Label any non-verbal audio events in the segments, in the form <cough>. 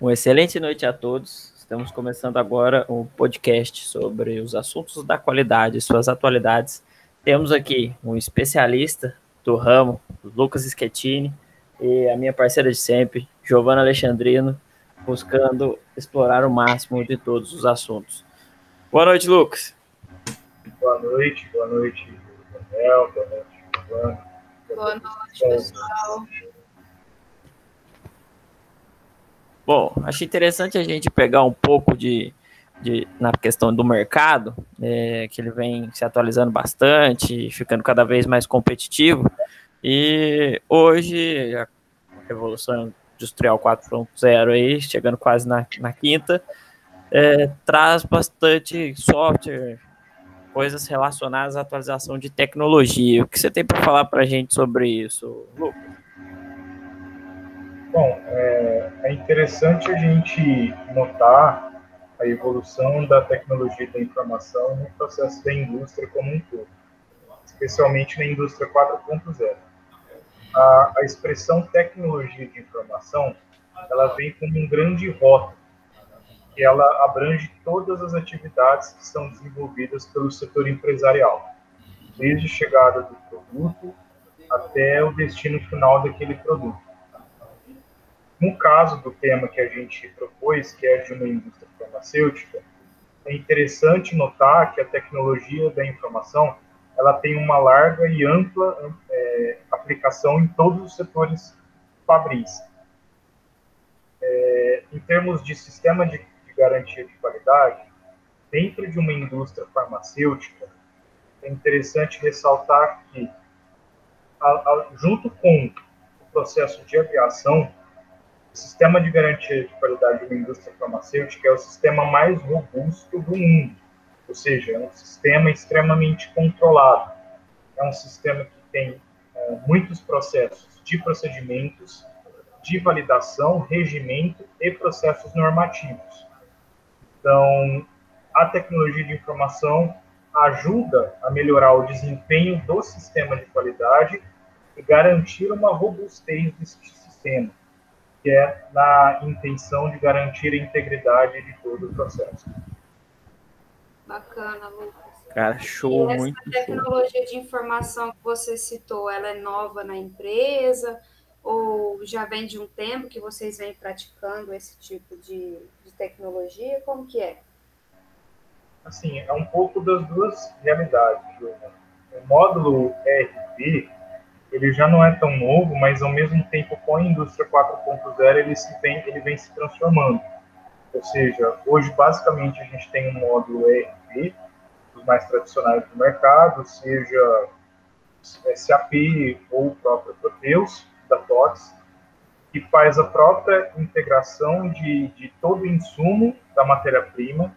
Uma excelente noite a todos. Estamos começando agora um podcast sobre os assuntos da qualidade, suas atualidades. Temos aqui um especialista do ramo, Lucas Schettini, e a minha parceira de sempre, Giovana Alexandrino, buscando explorar o máximo de todos os assuntos. Boa noite, Lucas. Boa noite, boa noite, Daniel, boa noite, Giovana. Boa noite, pessoal. Bom, acho interessante a gente pegar um pouco de, de na questão do mercado, é, que ele vem se atualizando bastante, ficando cada vez mais competitivo. E hoje, a Revolução Industrial 4.0 aí, chegando quase na, na quinta, é, traz bastante software, coisas relacionadas à atualização de tecnologia. O que você tem para falar para a gente sobre isso, Lucas? Bom, é, é interessante a gente notar a evolução da tecnologia da informação no processo da indústria como um todo, especialmente na indústria 4.0. A, a expressão tecnologia de informação, ela vem como um grande rótulo, que ela abrange todas as atividades que são desenvolvidas pelo setor empresarial, desde a chegada do produto até o destino final daquele produto. No caso do tema que a gente propôs, que é de uma indústria farmacêutica, é interessante notar que a tecnologia da informação ela tem uma larga e ampla é, aplicação em todos os setores fabris. É, em termos de sistema de, de garantia de qualidade, dentro de uma indústria farmacêutica, é interessante ressaltar que, a, a, junto com o processo de aviação, sistema de garantia de qualidade de uma indústria farmacêutica é o sistema mais robusto do mundo, ou seja, é um sistema extremamente controlado. É um sistema que tem é, muitos processos de procedimentos, de validação, regimento e processos normativos. Então, a tecnologia de informação ajuda a melhorar o desempenho do sistema de qualidade e garantir uma robustez desse sistema que é na intenção de garantir a integridade de todo o processo. Bacana, Lucas. Cara, show, e essa muito tecnologia show. de informação que você citou, ela é nova na empresa ou já vem de um tempo que vocês vêm praticando esse tipo de, de tecnologia? Como que é? Assim, é um pouco das duas realidades. O módulo ERP, ele já não é tão novo, mas ao mesmo tempo com a indústria 4.0 ele, se vem, ele vem se transformando. Ou seja, hoje basicamente a gente tem um módulo ERP, os mais tradicionais do mercado, seja SAP ou o próprio Proteus, da TOTS, que faz a própria integração de, de todo o insumo da matéria-prima,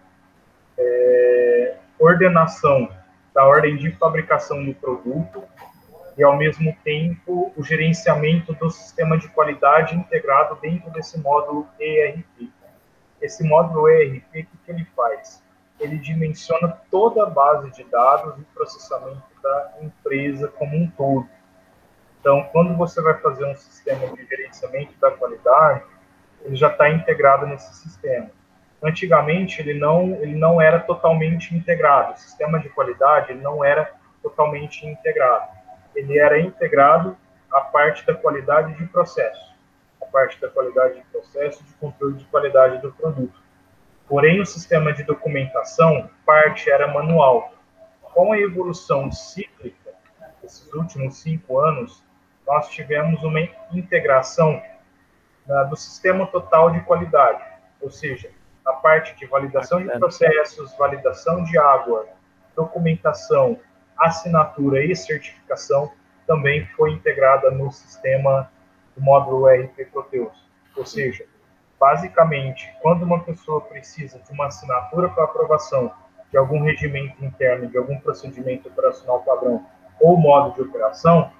é, ordenação da ordem de fabricação do produto, e, ao mesmo tempo, o gerenciamento do sistema de qualidade integrado dentro desse módulo ERP. Esse módulo ERP, o que, ele faz? Ele dimensiona toda a base de dados e processamento da empresa como um todo. Então, quando você vai fazer um sistema de gerenciamento da qualidade, ele já está integrado nesse sistema. Antigamente, ele não, ele não era totalmente integrado. O sistema de qualidade ele não era totalmente integrado ele era integrado à parte da qualidade de processo, a parte da qualidade de processo de controle de qualidade do produto. Porém, o sistema de documentação, parte era manual. Com a evolução cíclica, esses últimos cinco anos, nós tivemos uma integração né, do sistema total de qualidade, ou seja, a parte de validação de processos, validação de água, documentação, assinatura e certificação também foi integrada no sistema do módulo ERP Proteus. Ou seja, basicamente, quando uma pessoa precisa de uma assinatura para aprovação de algum regimento interno, de algum procedimento operacional padrão ou modo de operação,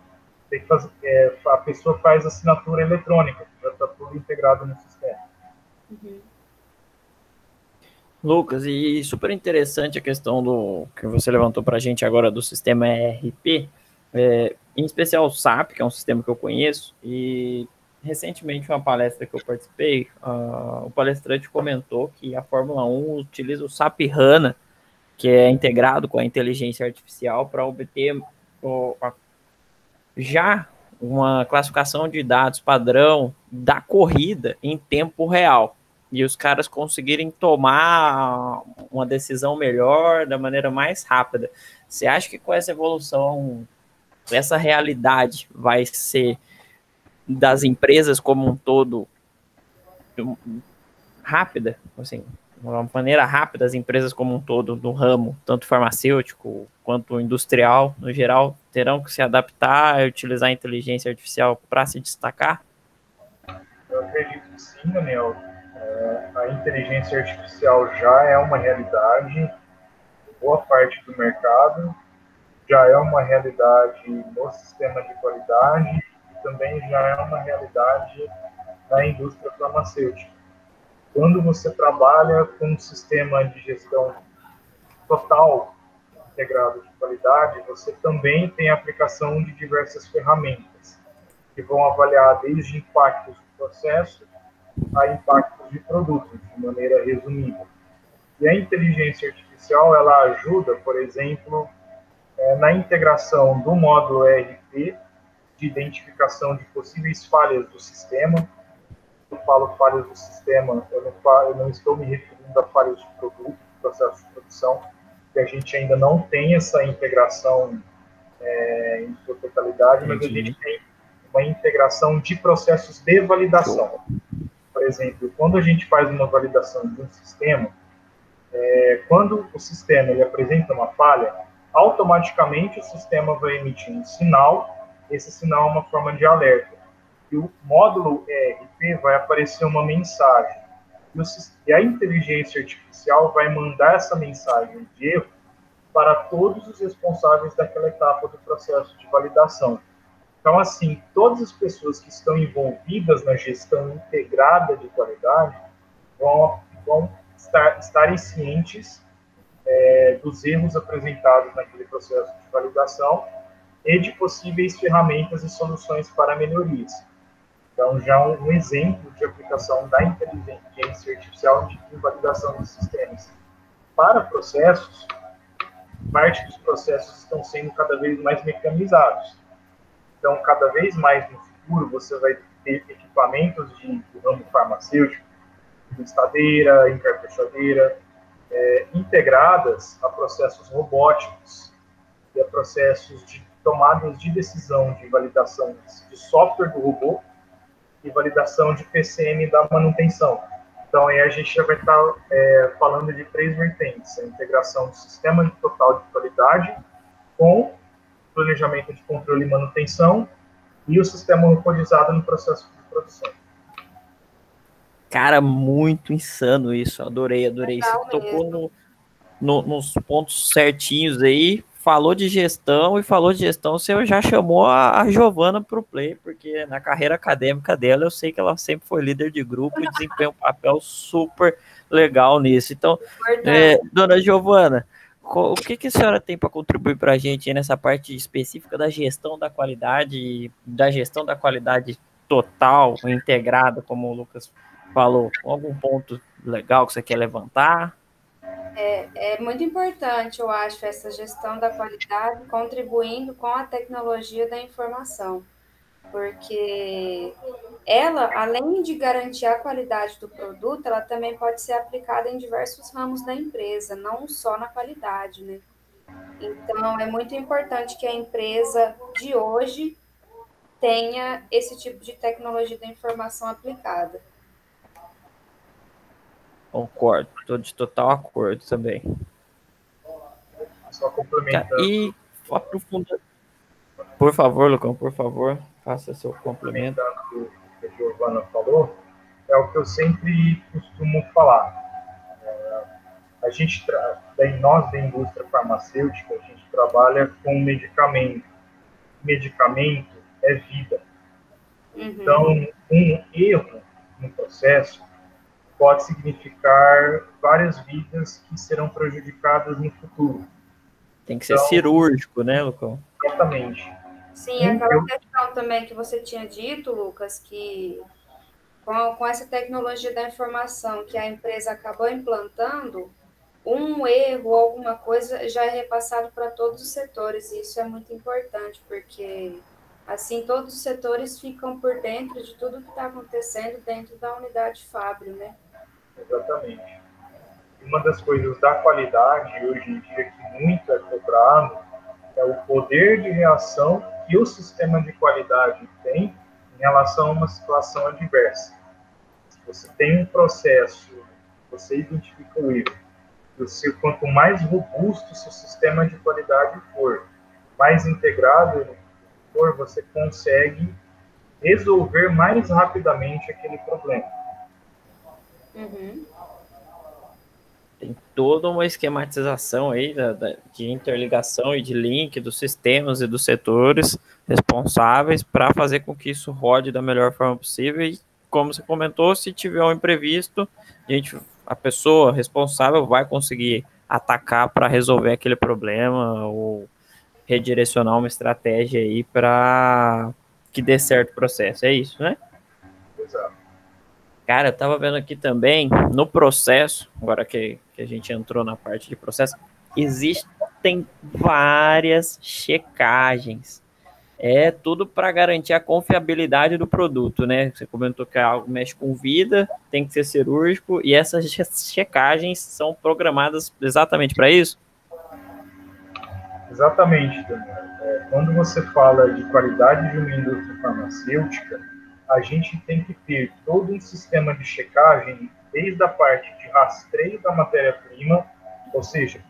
fazer, é, a pessoa faz assinatura eletrônica, já está tudo integrado no sistema. Uhum. Lucas, e super interessante a questão do que você levantou para a gente agora do sistema ERP, é, em especial o SAP, que é um sistema que eu conheço, e recentemente, uma palestra que eu participei, uh, o palestrante comentou que a Fórmula 1 utiliza o SAP HANA, que é integrado com a inteligência artificial, para obter uh, já uma classificação de dados padrão da corrida em tempo real. E os caras conseguirem tomar uma decisão melhor, da maneira mais rápida. Você acha que com essa evolução, essa realidade vai ser das empresas como um todo rápida, assim, uma maneira rápida, as empresas como um todo no ramo, tanto farmacêutico quanto industrial, no geral, terão que se adaptar e utilizar a inteligência artificial para se destacar? Eu acredito que sim, Daniel. Inteligência artificial já é uma realidade, boa parte do mercado já é uma realidade no sistema de qualidade também já é uma realidade na indústria farmacêutica. Quando você trabalha com um sistema de gestão total integrado de qualidade, você também tem aplicação de diversas ferramentas que vão avaliar desde impactos do processo a impactos de produtos, de maneira resumida. E a inteligência artificial, ela ajuda, por exemplo, é, na integração do módulo ERP, de identificação de possíveis falhas do sistema, eu falo falhas do sistema, eu não, falo, eu não estou me referindo a falhas de produto, processo de produção, que a gente ainda não tem essa integração é, em sua totalidade, mas a gente tem uma integração de processos de validação. Exemplo, quando a gente faz uma validação de um sistema, é, quando o sistema ele apresenta uma falha, automaticamente o sistema vai emitir um sinal, esse sinal é uma forma de alerta e o módulo ERP vai aparecer uma mensagem. E, o, e a inteligência artificial vai mandar essa mensagem de erro para todos os responsáveis daquela etapa do processo de validação. Então, assim, todas as pessoas que estão envolvidas na gestão integrada de qualidade vão, vão estar, estarem cientes é, dos erros apresentados naquele processo de validação e de possíveis ferramentas e soluções para melhorias. Então, já um, um exemplo de aplicação da inteligência artificial de validação dos sistemas. Para processos, parte dos processos estão sendo cada vez mais mecanizados. Então, cada vez mais no futuro, você vai ter equipamentos de, do ramo farmacêutico, listadeira, encarpechadeira, é, integradas a processos robóticos e a processos de tomadas de decisão de validação de software do robô e validação de PCM da manutenção. Então, aí a gente já vai estar é, falando de três vertentes: a integração do sistema total de qualidade com planejamento de controle e manutenção e o sistema robotizado no processo de produção. Cara, muito insano isso. Adorei, adorei. Legal Você tocou no, no, nos pontos certinhos aí falou de gestão e falou de gestão, você já chamou a, a Giovana para o play, porque na carreira acadêmica dela eu sei que ela sempre foi líder de grupo e desempenha um papel super legal nisso. Então, é, dona Giovana, o que, que a senhora tem para contribuir para a gente nessa parte específica da gestão da qualidade, da gestão da qualidade total, integrada, como o Lucas falou? Algum ponto legal que você quer levantar? É, é muito importante, eu acho, essa gestão da qualidade contribuindo com a tecnologia da informação, porque ela, além de garantir a qualidade do produto, ela também pode ser aplicada em diversos ramos da empresa, não só na qualidade, né? Então, é muito importante que a empresa de hoje tenha esse tipo de tecnologia da informação aplicada. Concordo, estou de total acordo também. Só complementando. E aprofunda. Por favor, Lucão, por favor, faça seu complemento. O que a Giovana falou, é o que eu sempre costumo falar. É, a gente, daí nós da indústria farmacêutica, a gente trabalha com medicamento. Medicamento é vida. Uhum. Então, um erro no processo pode significar várias vidas que serão prejudicadas no futuro. Tem que ser então, cirúrgico, né, Lucão? Exatamente. Sim, aquela questão também que você tinha dito, Lucas, que com, com essa tecnologia da informação que a empresa acabou implantando, um erro, alguma coisa já é repassado para todos os setores, e isso é muito importante, porque assim todos os setores ficam por dentro de tudo que está acontecendo dentro da unidade Fábio, né? Exatamente. Uma das coisas da qualidade hoje em dia que muito é cobrado é o poder de reação que o sistema de qualidade tem em relação a uma situação adversa. Se você tem um processo, você identifica o erro, você, quanto mais robusto seu sistema de qualidade for, mais integrado for, você consegue resolver mais rapidamente aquele problema. Uhum. Tem toda uma esquematização aí da, da, de interligação e de link dos sistemas e dos setores responsáveis para fazer com que isso rode da melhor forma possível. E, como você comentou, se tiver um imprevisto, a gente a pessoa responsável vai conseguir atacar para resolver aquele problema ou redirecionar uma estratégia aí para que dê certo o processo. É isso, né? Exato. Cara, eu tava vendo aqui também no processo, agora que, a gente entrou na parte de processo, existem várias checagens é tudo para garantir a confiabilidade do produto, né? Você comentou que algo mexe com vida, tem que ser cirúrgico, e essas checagens são programadas exatamente para isso? Exatamente, Daniel. É, quando você fala de qualidade de uma indústria farmacêutica, a gente tem que ter todo um sistema de checagem, desde a parte de rastreio da matéria-prima, ou seja,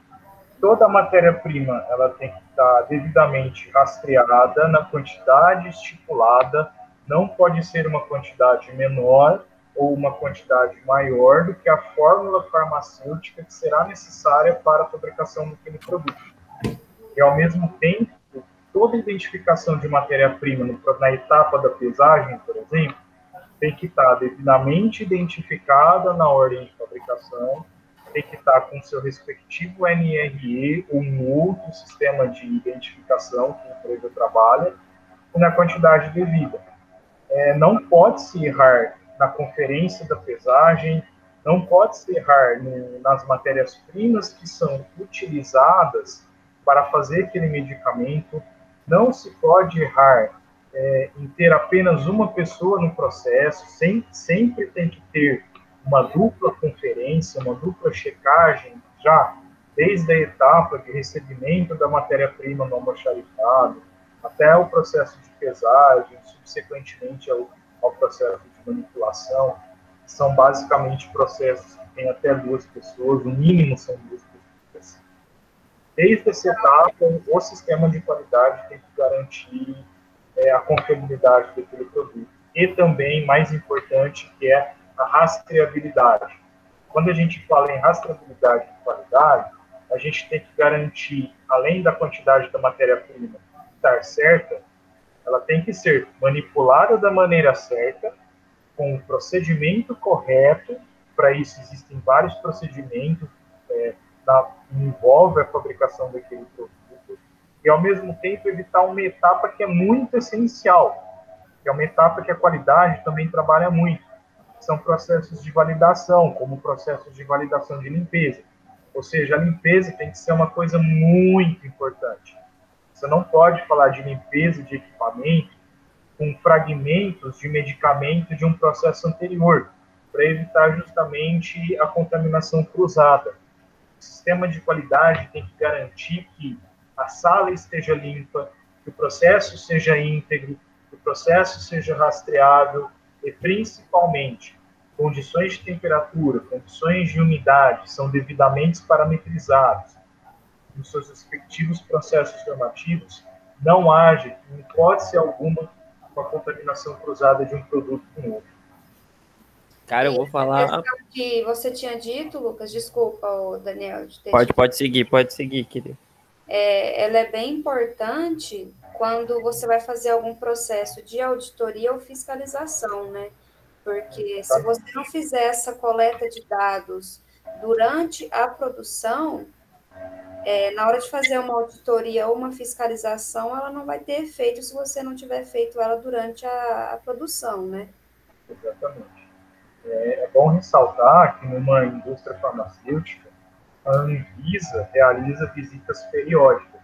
toda a matéria-prima ela tem que estar devidamente rastreada na quantidade estipulada, não pode ser uma quantidade menor ou uma quantidade maior do que a fórmula farmacêutica que será necessária para a fabricação daquele produto. E, ao mesmo tempo, toda identificação de matéria-prima na etapa da pesagem, por exemplo, tem que estar devidamente identificada na ordem de fabricação, tem que estar com seu respectivo NRE ou um outro sistema de identificação que a empresa trabalha e na quantidade devida. É, não pode se errar na conferência da pesagem, não pode se errar no, nas matérias-primas que são utilizadas para fazer aquele medicamento, não se pode errar é, em ter apenas uma pessoa no processo, sem, sempre tem que ter uma dupla conferência, uma dupla checagem, já desde a etapa de recebimento da matéria-prima no almoxarifado, até o processo de pesagem, subsequentemente ao, ao processo de manipulação, são basicamente processos que têm até duas pessoas, o mínimo são duas pessoas. Desde essa etapa, o sistema de qualidade tem que garantir é, a confiabilidade daquele produto. E também, mais importante, que é a rastreabilidade. Quando a gente fala em rastreabilidade de qualidade, a gente tem que garantir, além da quantidade da matéria-prima estar certa, ela tem que ser manipulada da maneira certa, com o procedimento correto. Para isso, existem vários procedimentos é, envolvem a fabricação daquele produto. E, ao mesmo tempo, evitar uma etapa que é muito essencial, que é uma etapa que a qualidade também trabalha muito, são processos de validação, como processos de validação de limpeza. Ou seja, a limpeza tem que ser uma coisa muito importante. Você não pode falar de limpeza de equipamento com fragmentos de medicamento de um processo anterior, para evitar justamente a contaminação cruzada. O sistema de qualidade tem que garantir que a sala esteja limpa, que o processo seja íntegro, que o processo seja rastreável, e principalmente condições de temperatura, condições de umidade são devidamente parametrizados nos seus respectivos processos normativos, não haja, em hipótese alguma, uma contaminação cruzada de um produto com outro. Cara, eu vou falar. que você tinha dito, Lucas, desculpa, Daniel. De pode, pode seguir, pode seguir, querido. É, ela é bem importante quando você vai fazer algum processo de auditoria ou fiscalização, né? Porque se você não fizer essa coleta de dados durante a produção, é, na hora de fazer uma auditoria ou uma fiscalização, ela não vai ter efeito se você não tiver feito ela durante a, a produção, né? Exatamente. É, é, bom ressaltar que numa indústria farmacêutica, a Anvisa realiza visitas periódicas.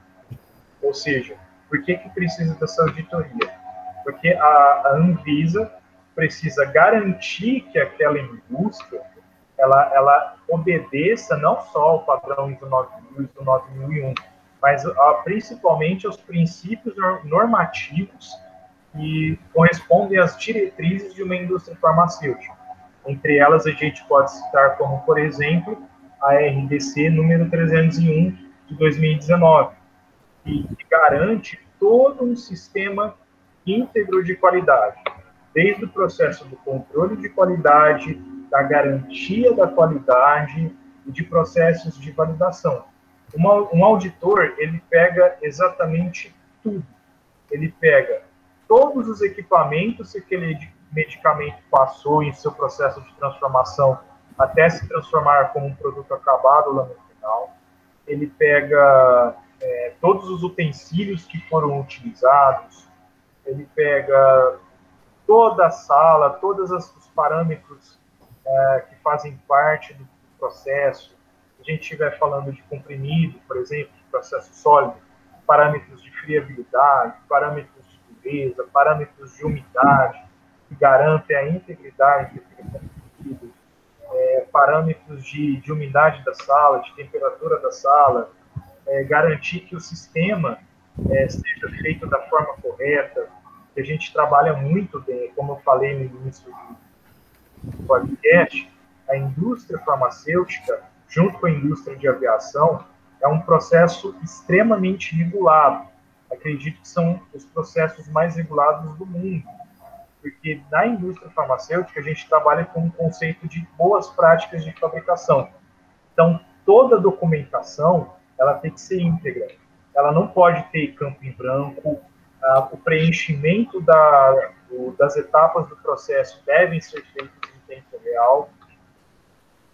Ou seja, por que, que precisa dessa auditoria? Porque a, a Anvisa precisa garantir que aquela indústria ela, ela obedeça não só ao padrão ISO 9000 e do 9001, mas a, principalmente aos princípios normativos que correspondem às diretrizes de uma indústria farmacêutica. Entre elas, a gente pode citar como, por exemplo, a RDC número 301 de 2019, que garante todo um sistema íntegro de qualidade, desde o processo do controle de qualidade, da garantia da qualidade e de processos de validação. Um auditor, ele pega exatamente tudo. Ele pega todos os equipamentos que aquele medicamento passou em seu processo de transformação até se transformar como um produto acabado lá no final. Ele pega é, todos os utensílios que foram utilizados, ele pega toda a sala, todos os parâmetros é, que fazem parte do processo. Se a gente estiver falando de comprimido, por exemplo, de processo sólido, parâmetros de friabilidade, parâmetros de dureza, parâmetros de umidade, que garantem a integridade daquele é, parâmetros de, de umidade da sala, de temperatura da sala, é, garantir que o sistema é, seja feito da forma correta, que a gente trabalha muito bem, como eu falei no início do podcast, a indústria farmacêutica, junto com a indústria de aviação, é um processo extremamente regulado. Acredito que são os processos mais regulados do mundo, porque na indústria farmacêutica a gente trabalha com um conceito de boas práticas de fabricação. Então, toda documentação ela tem que ser íntegra. Ela não pode ter campo em branco. Ah, o preenchimento da, do, das etapas do processo devem ser feitos em tempo real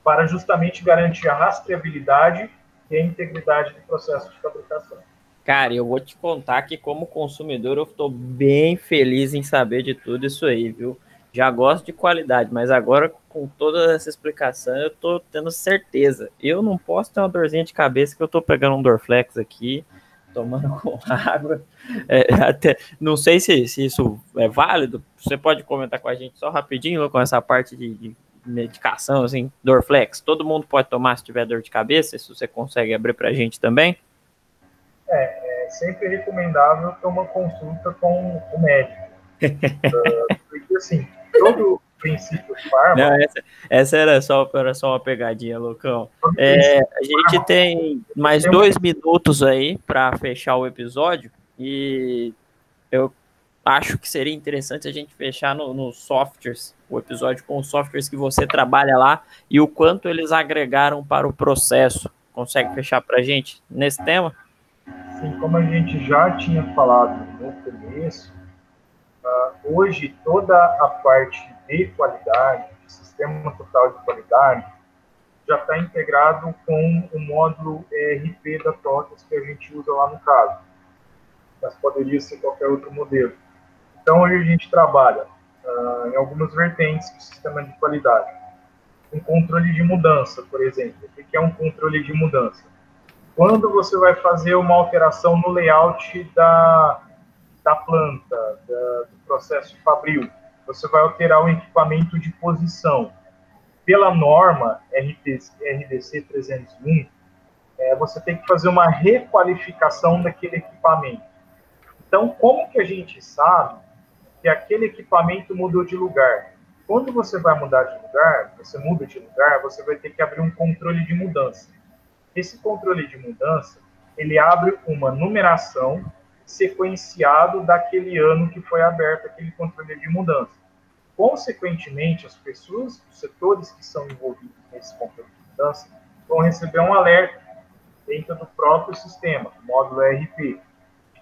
para justamente garantir a rastreabilidade e a integridade do processo de fabricação. Cara, eu vou te contar que como consumidor eu estou bem feliz em saber de tudo isso aí, viu? Já gosto de qualidade, mas agora com toda essa explicação eu tô tendo certeza. Eu não posso ter uma dorzinha de cabeça que eu tô pegando um Dorflex aqui, tomando <laughs> com água. É, até, não sei se, se isso é válido. Você pode comentar com a gente só rapidinho com essa parte de, de medicação, assim, Dorflex. Todo mundo pode tomar se tiver dor de cabeça, se você consegue abrir para a gente também. É, é sempre recomendável ter uma consulta com o médico. uh, <laughs> porque assim, todo princípio farma. Não, essa, essa, era, só, era só uma pegadinha, Lucão. É, a gente tem mais dois minutos aí para fechar o episódio e eu acho que seria interessante a gente fechar nos no softwares, o episódio com os softwares que você trabalha lá e o quanto eles agregaram para o processo. Consegue fechar para a gente nesse tema? Sim, como a gente já tinha falado no começo, Uh, hoje, toda a parte de qualidade, de sistema total de qualidade, já está integrado com o módulo ERP da TOTAS que a gente usa lá no caso. Mas poderia ser qualquer outro modelo. Então, hoje a gente trabalha uh, em algumas vertentes do sistema de qualidade. Um controle de mudança, por exemplo. O que é um controle de mudança? Quando você vai fazer uma alteração no layout da, da planta, da, do processo fabril. Você vai alterar o equipamento de posição. Pela norma RDC 301, é, você tem que fazer uma requalificação daquele equipamento. Então, como que a gente sabe que aquele equipamento mudou de lugar? Quando você vai mudar de lugar, você muda de lugar, você vai ter que abrir um controle de mudança. Esse controle de mudança, ele abre uma numeração sequenciado daquele ano que foi aberto aquele controle de mudança. Consequentemente, as pessoas, os setores que são envolvidos nesse controle de mudança, vão receber um alerta dentro do próprio sistema, módulo ERP,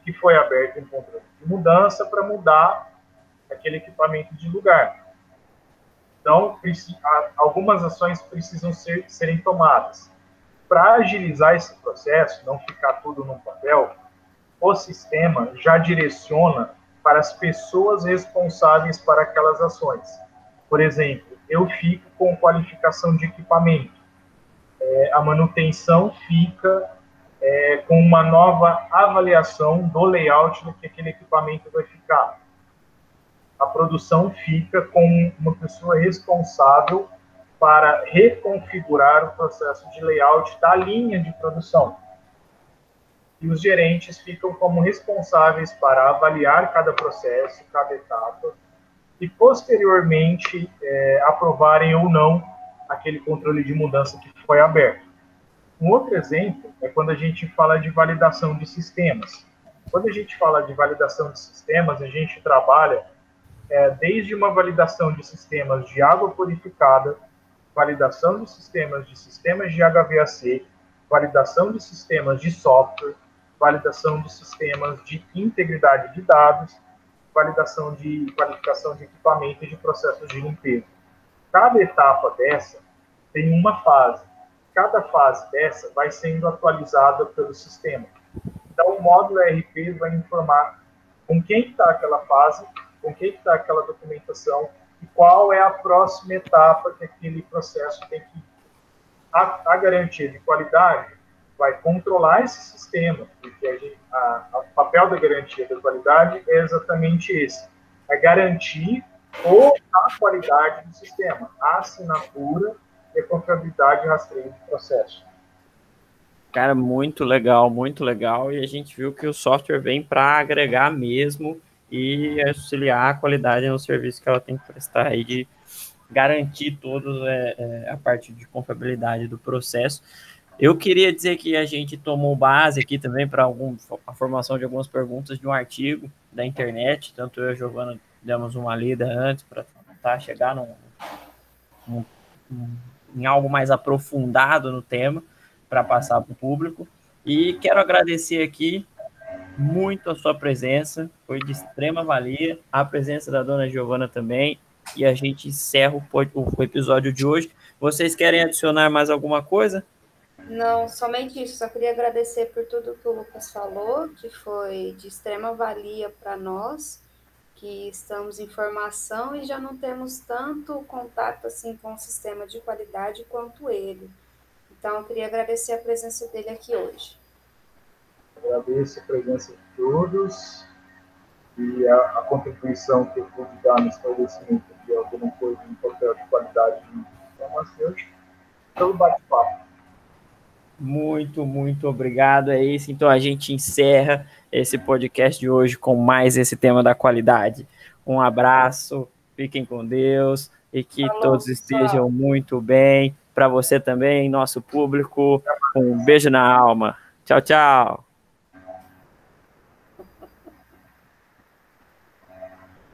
que foi aberto um controle de mudança para mudar aquele equipamento de lugar. Então, algumas ações precisam ser, serem tomadas. Para agilizar esse processo, não ficar tudo no papel, o sistema já direciona para as pessoas responsáveis para aquelas ações. Por exemplo, eu fico com qualificação de equipamento, é, a manutenção fica é, com uma nova avaliação do layout do que aquele equipamento vai ficar. A produção fica com uma pessoa responsável para reconfigurar o processo de layout da linha de produção. E os gerentes ficam como responsáveis para avaliar cada processo, cada etapa, e posteriormente é, aprovarem ou não aquele controle de mudança que foi aberto. Um outro exemplo é quando a gente fala de validação de sistemas. Quando a gente fala de validação de sistemas, a gente trabalha é, desde uma validação de sistemas de água purificada, validação de sistemas de sistemas de HVAC, validação de sistemas de software, validação de sistemas de integridade de dados validação de qualificação de equipamento e de processos de limpeza. Cada etapa dessa tem uma fase. Cada fase dessa vai sendo atualizada pelo sistema. Então, o módulo ERP vai informar com quem está aquela fase, com quem está aquela documentação qual é a próxima etapa que aquele processo tem que. A, a garantia de qualidade vai controlar esse sistema, porque o papel da garantia da qualidade é exatamente esse, é garantir ou a qualidade do sistema, a assinatura e a confiabilidade e rastreio do processo. Cara, muito legal, muito legal, e a gente viu que o software vem para agregar mesmo e auxiliar a qualidade no serviço que ela tem que prestar aí de garantir toda é, é, a parte de confiabilidade do processo. Eu queria dizer que a gente tomou base aqui também para a formação de algumas perguntas de um artigo da internet, tanto eu e a Giovana demos uma lida antes para tentar chegar num, num, em algo mais aprofundado no tema para passar para o público. E quero agradecer aqui muito a sua presença, foi de extrema valia, a presença da dona Giovana também, e a gente encerra o, o episódio de hoje. Vocês querem adicionar mais alguma coisa? Não, somente isso. Só queria agradecer por tudo que o Lucas falou, que foi de extrema valia para nós, que estamos em formação e já não temos tanto contato assim com o sistema de qualidade quanto ele. Então, eu queria agradecer a presença dele aqui hoje. Agradeço a presença de todos e a, a contribuição que eu pude dar no estabelecimento de alguma coisa no papel de qualidade farmacêutica pelo bate-papo. Muito, muito obrigado. É isso. Então a gente encerra esse podcast de hoje com mais esse tema da qualidade. Um abraço, fiquem com Deus e que Falou, todos estejam muito bem. Para você também, nosso público, um beijo na alma. Tchau, tchau.